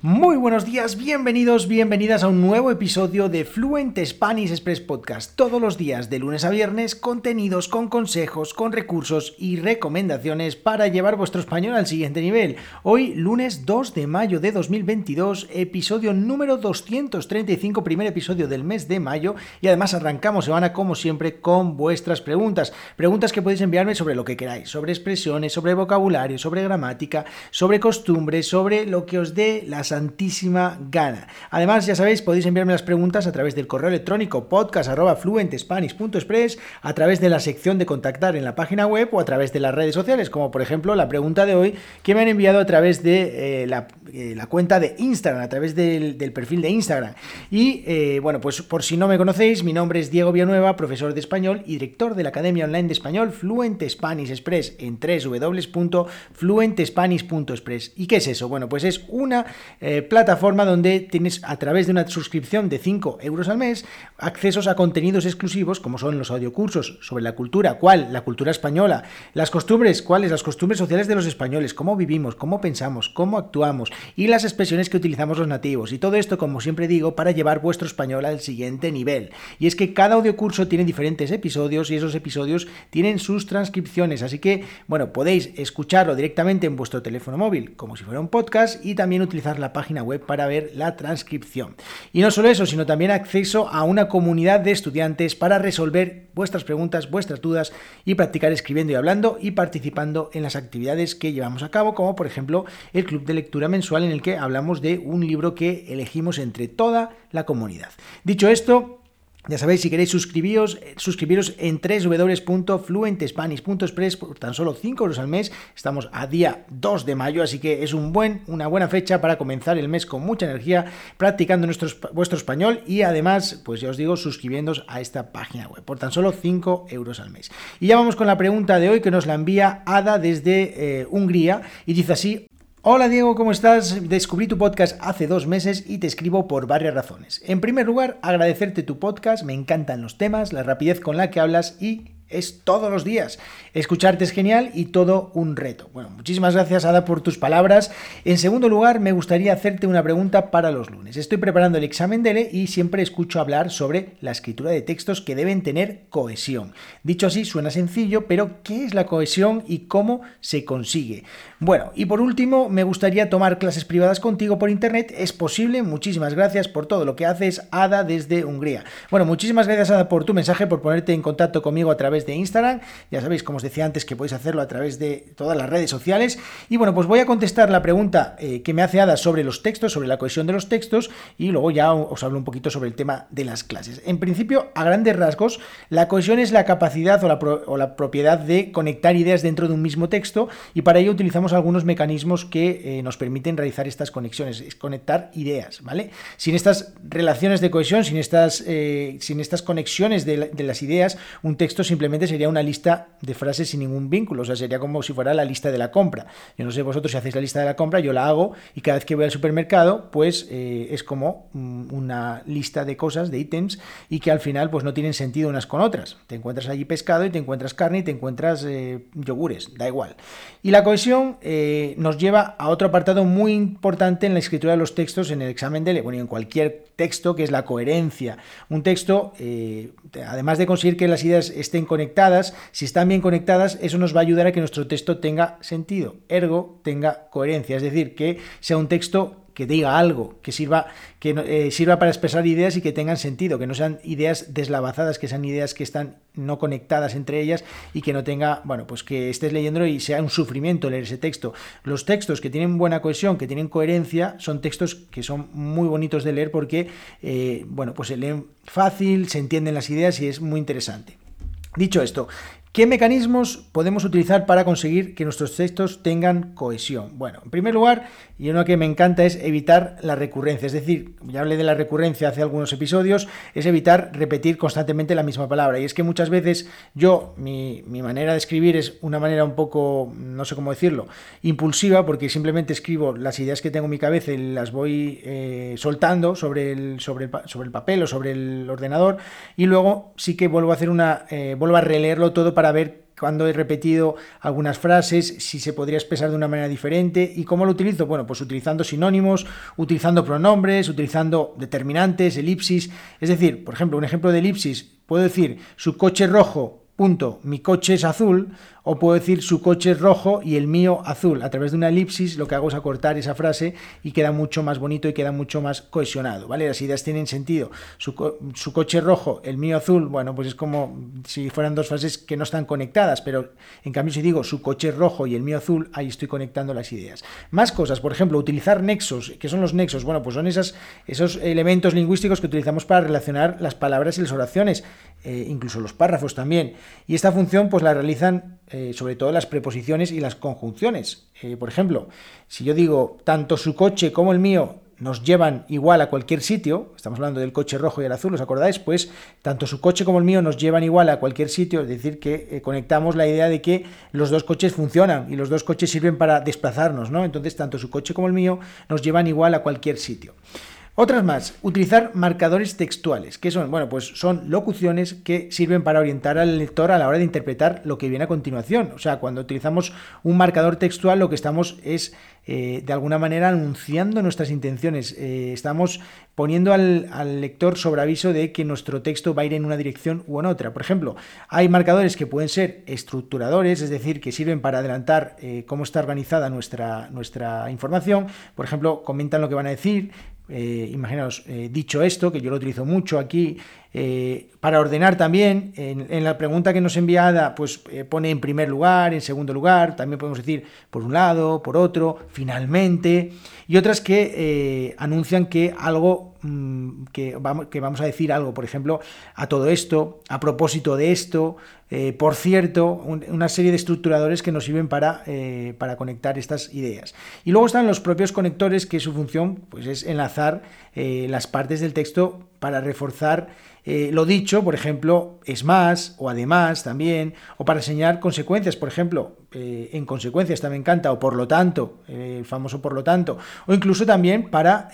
Muy buenos días, bienvenidos, bienvenidas a un nuevo episodio de Fluent Spanish Express Podcast. Todos los días, de lunes a viernes, contenidos con consejos, con recursos y recomendaciones para llevar vuestro español al siguiente nivel. Hoy, lunes 2 de mayo de 2022, episodio número 235, primer episodio del mes de mayo. Y además arrancamos semana, como siempre, con vuestras preguntas. Preguntas que podéis enviarme sobre lo que queráis, sobre expresiones, sobre vocabulario, sobre gramática, sobre costumbres, sobre lo que os dé las santísima gana. Además, ya sabéis, podéis enviarme las preguntas a través del correo electrónico podcast.fluentespanish.express, a través de la sección de contactar en la página web o a través de las redes sociales, como por ejemplo la pregunta de hoy que me han enviado a través de eh, eh, la, cuenta de Instagram, a través del, perfil de Instagram. Y eh, bueno, pues por si no me conocéis, mi nombre es Diego Villanueva, profesor de español y director de la Academia Online de Español Fluent Spanish Express en www.fluentespanish.express. ¿Y qué es eso? Bueno, pues es una eh, plataforma donde tienes a través de una suscripción de 5 euros al mes accesos a contenidos exclusivos como son los audiocursos sobre la cultura, cuál, la cultura española, las costumbres, cuáles, las costumbres sociales de los españoles, cómo vivimos, cómo pensamos, cómo actuamos y las expresiones que utilizamos los nativos. Y todo esto, como siempre digo, para llevar vuestro español al siguiente nivel. Y es que cada audiocurso tiene diferentes episodios y esos episodios tienen sus transcripciones. Así que, bueno, podéis escucharlo directamente en vuestro teléfono móvil como si fuera un podcast y también utilizar la página web para ver la transcripción. Y no solo eso, sino también acceso a una comunidad de estudiantes para resolver vuestras preguntas, vuestras dudas y practicar escribiendo y hablando y participando en las actividades que llevamos a cabo, como por ejemplo el club de lectura mensual en el que hablamos de un libro que elegimos entre toda la comunidad. Dicho esto, ya sabéis, si queréis suscribiros, eh, suscribiros en www.fluentespanish.express por tan solo 5 euros al mes. Estamos a día 2 de mayo, así que es un buen, una buena fecha para comenzar el mes con mucha energía, practicando nuestro, vuestro español y además, pues ya os digo, suscribiéndoos a esta página web por tan solo 5 euros al mes. Y ya vamos con la pregunta de hoy que nos la envía Ada desde eh, Hungría y dice así, Hola Diego, ¿cómo estás? Descubrí tu podcast hace dos meses y te escribo por varias razones. En primer lugar, agradecerte tu podcast, me encantan los temas, la rapidez con la que hablas y es todos los días. Escucharte es genial y todo un reto. Bueno, muchísimas gracias Ada por tus palabras. En segundo lugar, me gustaría hacerte una pregunta para los lunes. Estoy preparando el examen DELE y siempre escucho hablar sobre la escritura de textos que deben tener cohesión. Dicho así, suena sencillo, pero ¿qué es la cohesión y cómo se consigue? Bueno, y por último, me gustaría tomar clases privadas contigo por internet. ¿Es posible? Muchísimas gracias por todo lo que haces, Ada, desde Hungría. Bueno, muchísimas gracias Ada por tu mensaje, por ponerte en contacto conmigo a través de Instagram. Ya sabéis, como os decía antes, que podéis hacerlo a través de todas las redes sociales. Y bueno, pues voy a contestar la pregunta eh, que me hace Ada sobre los textos, sobre la cohesión de los textos, y luego ya os hablo un poquito sobre el tema de las clases. En principio, a grandes rasgos, la cohesión es la capacidad o la, propiedad de conectar ideas dentro de un mismo texto, y para ello utilizamos algunos mecanismos que eh, nos permiten realizar estas conexiones, es conectar ideas, ¿vale? Sin estas relaciones de cohesión, sin estas, eh, sin estas conexiones de las ideas, un texto simplemente sería una lista de frases sin ningún vínculo, o sea, sería como si fuera la lista de la compra. Yo no sé vosotros si hacéis la lista de la compra, yo la hago y cada vez que voy al supermercado, pues eh, es como mm, una lista de cosas, de ítems, y que al final pues no tienen sentido unas con otras. Te encuentras allí pescado y te encuentras carne y te encuentras eh, yogures, da igual. Y la cohesión eh, nos lleva a otro apartado muy importante en la escritura de los textos en el examen de, bueno, en cualquier texto, que es la coherencia. Un texto, además de conseguir que las ideas estén conectadas, conectadas, si están bien conectadas, eso nos va a ayudar a que nuestro texto tenga sentido, ergo tenga coherencia, es decir, que sea un texto que diga algo, que sirva, que eh, sirva para expresar ideas y que tengan sentido, que no sean ideas deslavazadas, que sean ideas que están no conectadas entre ellas y que no tenga, bueno, pues que estés leyéndolo y sea un sufrimiento leer ese texto. Los textos que tienen buena cohesión, que tienen coherencia, son textos que son muy bonitos de leer porque, eh, bueno, pues se leen fácil, se entienden las ideas y es muy interesante. Dicho esto, ¿Qué mecanismos podemos utilizar para conseguir que nuestros textos tengan cohesión? Bueno, en primer lugar, y uno que me encanta es evitar la recurrencia. Es decir, ya hablé de la recurrencia hace algunos episodios, es evitar repetir constantemente la misma palabra. Y es que muchas veces yo, mi, manera de escribir es una manera un poco, no sé cómo decirlo, impulsiva, porque simplemente escribo las ideas que tengo en mi cabeza y las voy eh, soltando sobre el, sobre, el, sobre el papel o sobre el ordenador. Y luego sí que vuelvo a hacer una, eh, vuelvo a releerlo todo para ver cuando he repetido algunas frases, si se podría expresar de una manera diferente. ¿Y cómo lo utilizo? Bueno, pues utilizando sinónimos, utilizando pronombres, utilizando determinantes, elipsis. Es decir, por ejemplo, un ejemplo de elipsis, puedo decir su coche rojo punto, mi coche es azul, o puedo decir su coche es rojo y el mío azul. A través de una elipsis lo que hago es acortar esa frase y queda mucho más bonito y queda mucho más cohesionado, ¿vale? Las ideas tienen sentido. Su, coche rojo, el mío azul, bueno, pues es como si fueran dos frases que no están conectadas, pero en cambio si digo su coche rojo y el mío azul, ahí estoy conectando las ideas. Más cosas, por ejemplo, utilizar nexos. ¿Qué son los nexos? Bueno, pues son esas, esos elementos lingüísticos que utilizamos para relacionar las palabras y las oraciones, eh, incluso los párrafos también. Y esta función pues la realizan eh, sobre todo las preposiciones y las conjunciones. Eh, por ejemplo, si yo digo tanto su coche como el mío nos llevan igual a cualquier sitio, estamos hablando del coche rojo y el azul, ¿os acordáis? Pues tanto su coche como el mío nos llevan igual a cualquier sitio, es decir, que eh, conectamos la idea de que los dos coches funcionan y los dos coches sirven para desplazarnos, ¿no? Entonces, tanto su coche como el mío nos llevan igual a cualquier sitio. Otras más, utilizar marcadores textuales, que son, bueno, pues son locuciones que sirven para orientar al lector a la hora de interpretar lo que viene a continuación. O sea, cuando utilizamos un marcador textual, lo que estamos es eh, de alguna manera anunciando nuestras intenciones. Eh, estamos poniendo al, lector sobre aviso de que nuestro texto va a ir en una dirección u en otra. Por ejemplo, hay marcadores que pueden ser estructuradores, es decir, que sirven para adelantar eh, cómo está organizada nuestra, nuestra información. Por ejemplo, comentan lo que van a decir, eh, imaginaos, eh, dicho esto, que yo lo utilizo mucho aquí, eh, para ordenar también, en, la pregunta que nos enviada, pues pone en primer lugar, en segundo lugar, también podemos decir por un lado, por otro, finalmente, y otras que anuncian que algo, mm, que, vamos, que vamos a decir algo, por ejemplo, a todo esto, a propósito de esto, eh, por cierto, una serie de estructuradores que nos sirven para, eh, para, conectar estas ideas. Y luego están los propios conectores que su función pues, es enlazar eh, las partes del texto para reforzar lo dicho, por ejemplo, es más o además también, o para enseñar consecuencias, por ejemplo, en consecuencias también encanta, o por lo tanto, el famoso por lo tanto, o incluso también para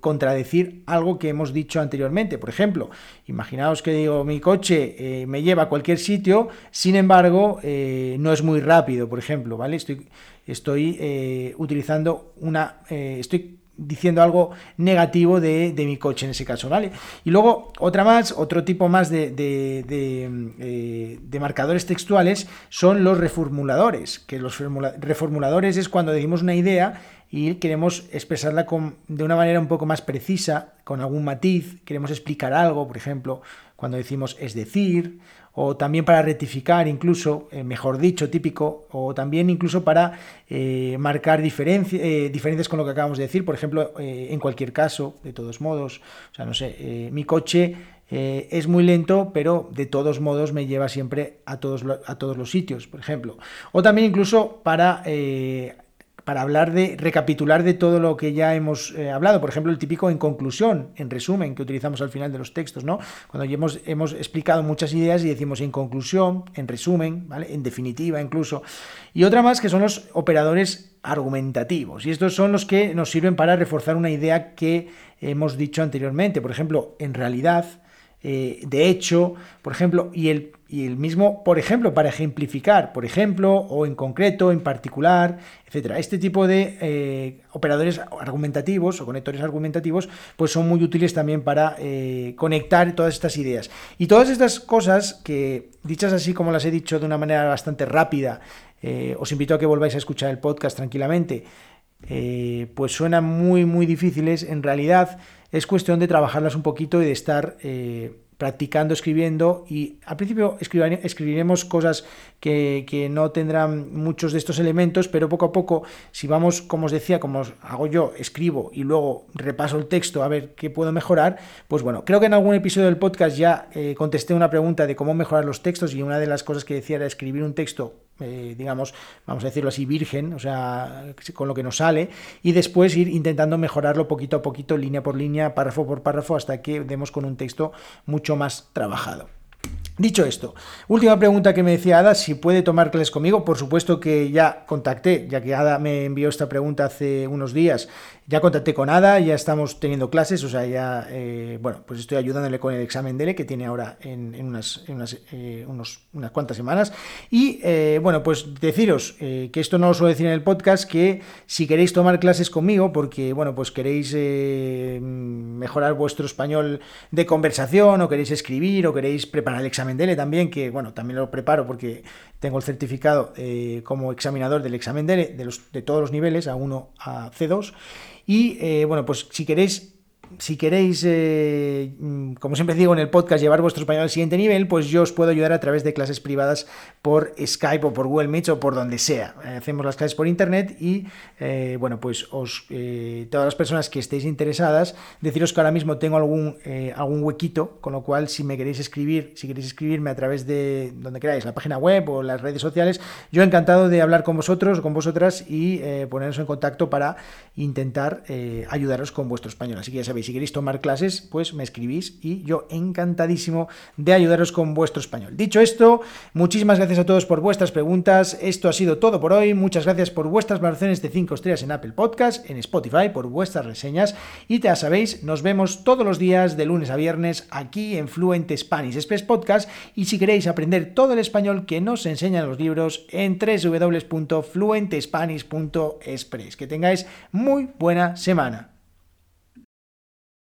contradecir algo que hemos dicho anteriormente. Por ejemplo, imaginaos que digo, mi coche me lleva a cualquier sitio, sin embargo, eh, no es muy rápido, por ejemplo, ¿vale? Estoy, estoy eh, utilizando una. Eh, estoy diciendo algo negativo de, mi coche en ese caso, ¿vale? Y luego otra más, otro tipo más de, de, marcadores textuales son los reformuladores, que los reformuladores es cuando decimos una idea y queremos expresarla con, de una manera un poco más precisa, con algún matiz, queremos explicar algo, por ejemplo, cuando decimos es decir, o también para rectificar incluso, eh, mejor dicho, típico, o también incluso para eh, marcar eh, diferencias con lo que acabamos de decir, por ejemplo, en cualquier caso, de todos modos, o sea, no sé, mi coche es muy lento, pero de todos modos me lleva siempre a todos, a todos los sitios, por ejemplo. O también incluso para para hablar de, recapitular de todo lo que ya hemos eh, hablado. Por ejemplo, el típico en conclusión, en resumen, que utilizamos al final de los textos, ¿no? Cuando ya hemos, explicado muchas ideas y decimos en conclusión, en resumen, ¿vale? En definitiva incluso. Y otra más que son los operadores argumentativos. Y estos son los que nos sirven para reforzar una idea que hemos dicho anteriormente. Por ejemplo, en realidad, eh, de hecho, por ejemplo, y el, y el mismo, por ejemplo, para ejemplificar, por ejemplo, o en concreto, en particular, etcétera. Este tipo de eh, operadores argumentativos o conectores argumentativos, pues son muy útiles también para eh, conectar todas estas ideas. Y todas estas cosas que, dichas así como las he dicho de una manera bastante rápida, os invito a que volváis a escuchar el podcast tranquilamente. pues suenan muy, muy difíciles. En realidad, es cuestión de trabajarlas un poquito y de estar eh, practicando, escribiendo y al principio escribiremos cosas que, no tendrán muchos de estos elementos, pero poco a poco, si vamos, como os decía, como hago yo, escribo y luego repaso el texto a ver qué puedo mejorar, pues bueno, creo que en algún episodio del podcast ya eh, contesté una pregunta de cómo mejorar los textos y una de las cosas que decía era escribir un texto eh, digamos, vamos a decirlo así, virgen, o sea, con lo que nos sale, y después ir intentando mejorarlo poquito a poquito, línea por línea, párrafo por párrafo, hasta que demos con un texto mucho más trabajado. Dicho esto, última pregunta que me decía Ada, si puede tomar clases conmigo. Por supuesto que ya contacté, ya que Ada me envió esta pregunta hace unos días, ya contacté con Ada, ya estamos teniendo clases, o sea, ya, eh, bueno, pues estoy ayudándole con el examen DELE que tiene ahora en, unas, eh, unos, unas cuantas semanas. Y eh, bueno, pues deciros que esto no lo suelo decir en el podcast, que si queréis tomar clases conmigo, porque bueno, pues queréis mejorar vuestro español de conversación, o queréis escribir, o queréis preparar el examen DELE también, que bueno, también lo preparo porque tengo el certificado como examinador del examen DELE de, los, de todos los niveles, A1 a C2. Y eh, bueno, pues si queréis si queréis, eh, mm, como siempre digo en el podcast, llevar vuestro español al siguiente nivel, pues yo os puedo ayudar a través de clases privadas por Skype o por Google Meet o por donde sea. Eh, hacemos las clases por internet y, eh, bueno, pues os, todas las personas que estéis interesadas, deciros que ahora mismo tengo algún, algún huequito, con lo cual si me queréis escribir, si queréis escribirme a través de donde queráis, la página web o las redes sociales, yo encantado de hablar con vosotros o con vosotras y poneros en contacto para intentar ayudaros con vuestro español. Así que ya sabéis, si queréis tomar clases, pues me escribís y yo encantadísimo de ayudaros con vuestro español. Dicho esto, muchísimas gracias a todos por vuestras preguntas. Esto ha sido todo por hoy. Muchas gracias por vuestras valoraciones de 5 estrellas en Apple Podcast, en Spotify, por vuestras reseñas. Y ya sabéis, nos vemos todos los días de lunes a viernes aquí en Fluent Spanish Express Podcast. Y si queréis aprender todo el español que nos enseñan los libros, en www.fluentespanish.express. Que tengáis muy buena semana.